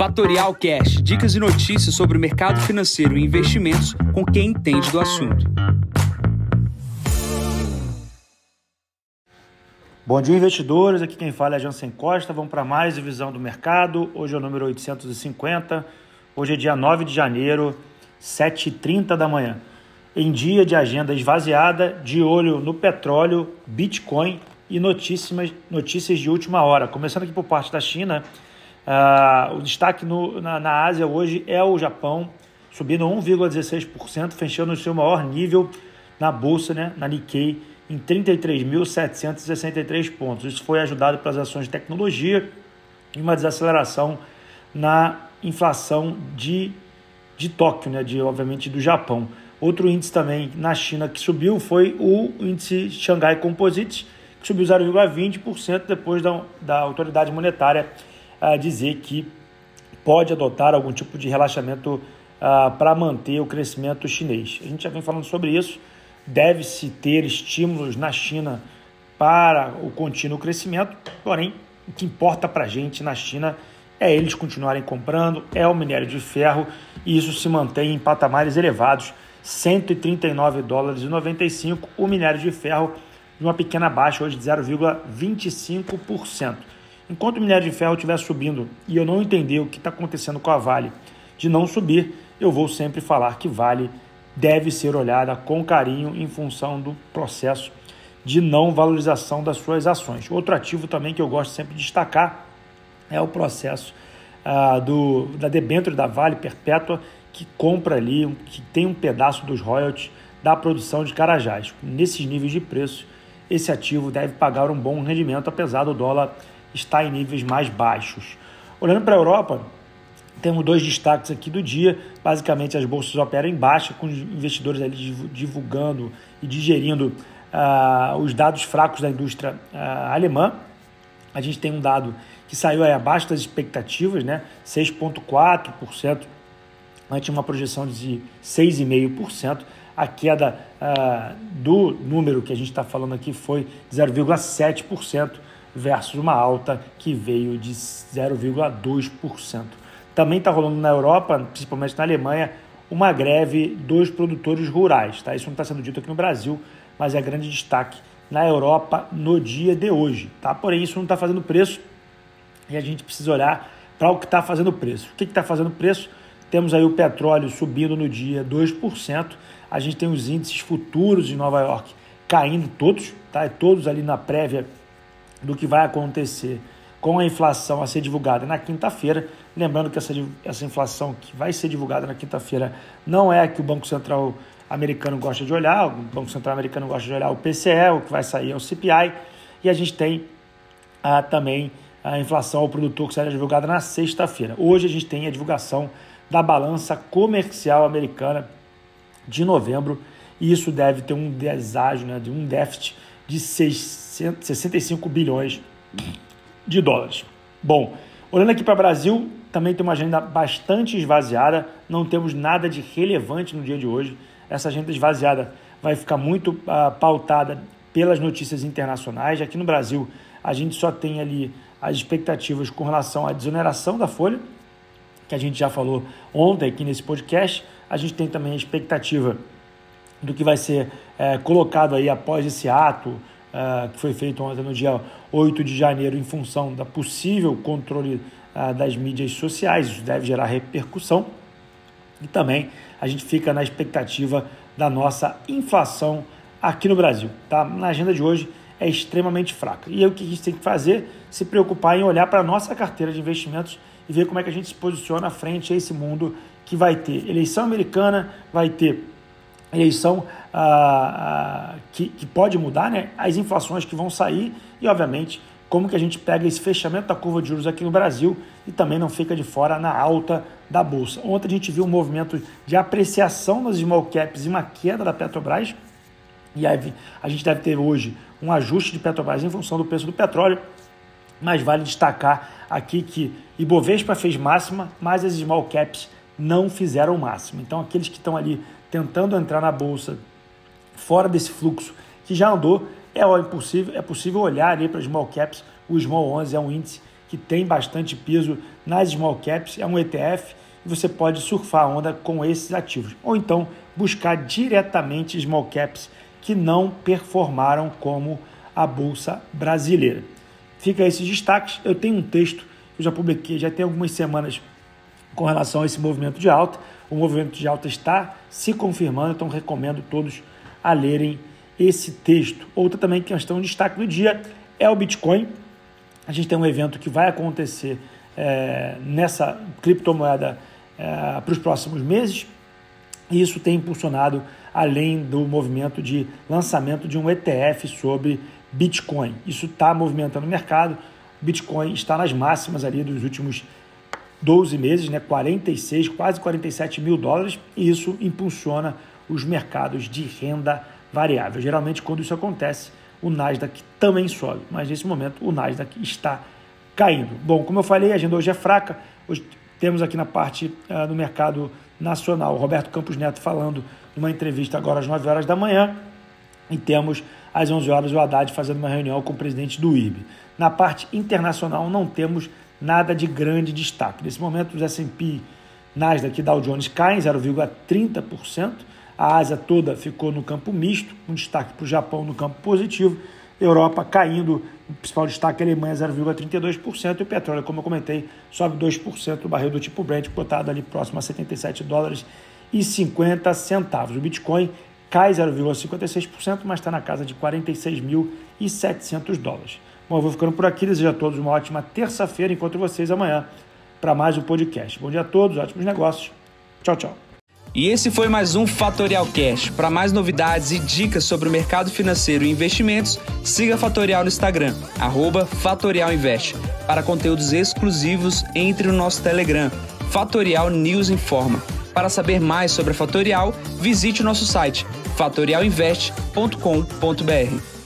Fatorial Cash, dicas e notícias sobre o mercado financeiro e investimentos com quem entende do assunto. Bom dia, investidores. Aqui quem fala é Jansen Costa. Vamos para mais visão do mercado. Hoje é o número 850. Hoje é dia 9 de janeiro, 7h30 da manhã. Em dia de agenda esvaziada, de olho no petróleo, Bitcoin e notícias, notícias de última hora. Começando aqui por parte da China, uh, o destaque no, na, na Ásia hoje é o Japão, subindo 1,16%, fechando o seu maior nível na bolsa, né, na Nikkei, em 33.763 pontos. Isso foi ajudado pelas ações de tecnologia e uma desaceleração na inflação de, de Tóquio, né, de, obviamente do Japão. Outro índice também na China que subiu foi o índice Xangai Composite, que subiu 0,20% depois da, da autoridade monetária uh, dizer que pode adotar algum tipo de relaxamento uh, para manter o crescimento chinês. A gente já vem falando sobre isso. Deve-se ter estímulos na China para o contínuo crescimento, porém, o que importa para a gente na China é eles continuarem comprando, é o minério de ferro e isso se mantém em patamares elevados, 139 dólares e 95 o minério de ferro de uma pequena baixa hoje de 0,25%. Enquanto o minério de ferro estiver subindo e eu não entender o que está acontecendo com a Vale de não subir, eu vou sempre falar que Vale deve ser olhada com carinho em função do processo de não valorização das suas ações. Outro ativo também que eu gosto sempre de destacar é o processo ah, do, da debênture da Vale Perpétua, que compra ali, que tem um pedaço dos royalties da produção de Carajás. Nesses níveis de preço, esse ativo deve pagar um bom rendimento, apesar do dólar estar em níveis mais baixos. Olhando para a Europa, temos dois destaques aqui do dia. Basicamente, as bolsas operam em baixa, com os investidores ali divulgando e digerindo uh, os dados fracos da indústria uh, alemã. A gente tem um dado que saiu aí abaixo das expectativas, né? 6,4%, antes uma projeção de 6,5% a queda ah, do número que a gente está falando aqui foi 0,7% versus uma alta que veio de 0,2%. Também está rolando na Europa, principalmente na Alemanha, uma greve dos produtores rurais. Tá? Isso não está sendo dito aqui no Brasil, mas é grande destaque na Europa no dia de hoje. Tá? Porém, isso não está fazendo preço e a gente precisa olhar para o que está fazendo preço. O que está fazendo preço? Temos aí o petróleo subindo no dia 2%, a gente tem os índices futuros de Nova York caindo todos, tá? Todos ali na prévia do que vai acontecer com a inflação a ser divulgada na quinta-feira. Lembrando que essa, essa inflação que vai ser divulgada na quinta-feira não é a que o Banco Central americano gosta de olhar, o Banco Central americano gosta de olhar o PCE, o que vai sair é o CPI, e a gente tem ah, também a inflação ao produtor que será divulgada na sexta-feira. Hoje a gente tem a divulgação da balança comercial americana de novembro, e isso deve ter um deságio, né, de um déficit de 600, 65 bilhões de dólares. Bom, olhando aqui para o Brasil, também tem uma agenda bastante esvaziada, não temos nada de relevante no dia de hoje. Essa agenda esvaziada vai ficar muito uh, pautada pelas notícias internacionais. Aqui no Brasil, a gente só tem ali as expectativas com relação à desoneração da folha, que a gente já falou ontem aqui nesse podcast. A gente tem também a expectativa do que vai ser é, colocado aí após esse ato é, que foi feito ontem no dia 8 de janeiro em função da possível controle é, das mídias sociais. Isso deve gerar repercussão. E também a gente fica na expectativa da nossa inflação aqui no Brasil. Tá? Na agenda de hoje é extremamente fraca. E aí o que a gente tem que fazer? Se preocupar em olhar para a nossa carteira de investimentos e ver como é que a gente se posiciona frente a esse mundo que vai ter eleição americana, vai ter eleição ah, ah, que, que pode mudar, né? as inflações que vão sair e, obviamente, como que a gente pega esse fechamento da curva de juros aqui no Brasil e também não fica de fora na alta da Bolsa. Ontem a gente viu um movimento de apreciação das small caps e uma queda da Petrobras, e aí a gente deve ter hoje um ajuste de Petrobras em função do preço do petróleo, mas vale destacar aqui que Ibovespa fez máxima, mas as small caps não fizeram o máximo. Então, aqueles que estão ali tentando entrar na bolsa fora desse fluxo que já andou, é possível, é possível olhar ali para small caps. O Small 11 é um índice que tem bastante peso nas small caps, é um ETF e você pode surfar a onda com esses ativos. Ou então buscar diretamente small caps que não performaram como a bolsa brasileira. Fica esses destaques. Eu tenho um texto que eu já publiquei, já tem algumas semanas com relação a esse movimento de alta. O movimento de alta está se confirmando, então recomendo todos a lerem esse texto. Outra também questão de destaque do dia é o Bitcoin. A gente tem um evento que vai acontecer é, nessa criptomoeda é, para os próximos meses. E isso tem impulsionado, além do movimento de lançamento de um ETF sobre Bitcoin. Isso está movimentando o mercado. Bitcoin está nas máximas ali dos últimos 12 meses, né? 46, quase 47 mil dólares, e isso impulsiona os mercados de renda variável. Geralmente, quando isso acontece, o Nasdaq também sobe, mas nesse momento o Nasdaq está caindo. Bom, como eu falei, a agenda hoje é fraca. Hoje temos aqui na parte uh, do mercado nacional o Roberto Campos Neto falando numa entrevista agora às 9 horas da manhã e temos às 11 horas o Haddad fazendo uma reunião com o presidente do IRB. Na parte internacional não temos nada de grande destaque. Nesse momento os S&P Nasdaq e Dow Jones caem 0,30%. A Ásia toda ficou no campo misto, um destaque para o Japão no campo positivo Europa caindo, o principal destaque é a Alemanha 0,32% e o petróleo, como eu comentei, sobe 2%, o barril do tipo Brent cotado ali próximo a 77 dólares e 50 centavos. O Bitcoin cai 0,56%, mas está na casa de 46.700 dólares. Bom, eu vou ficando por aqui, desejo a todos uma ótima terça-feira, encontro vocês amanhã para mais um podcast. Bom dia a todos, ótimos negócios. Tchau, tchau. E esse foi mais um Fatorial Cash. Para mais novidades e dicas sobre o mercado financeiro e investimentos, siga Fatorial no Instagram, @fatorialinvest. Para conteúdos exclusivos, entre no nosso Telegram, Fatorial News Informa. Para saber mais sobre a Fatorial, visite o nosso site fatorialinvest.com.br.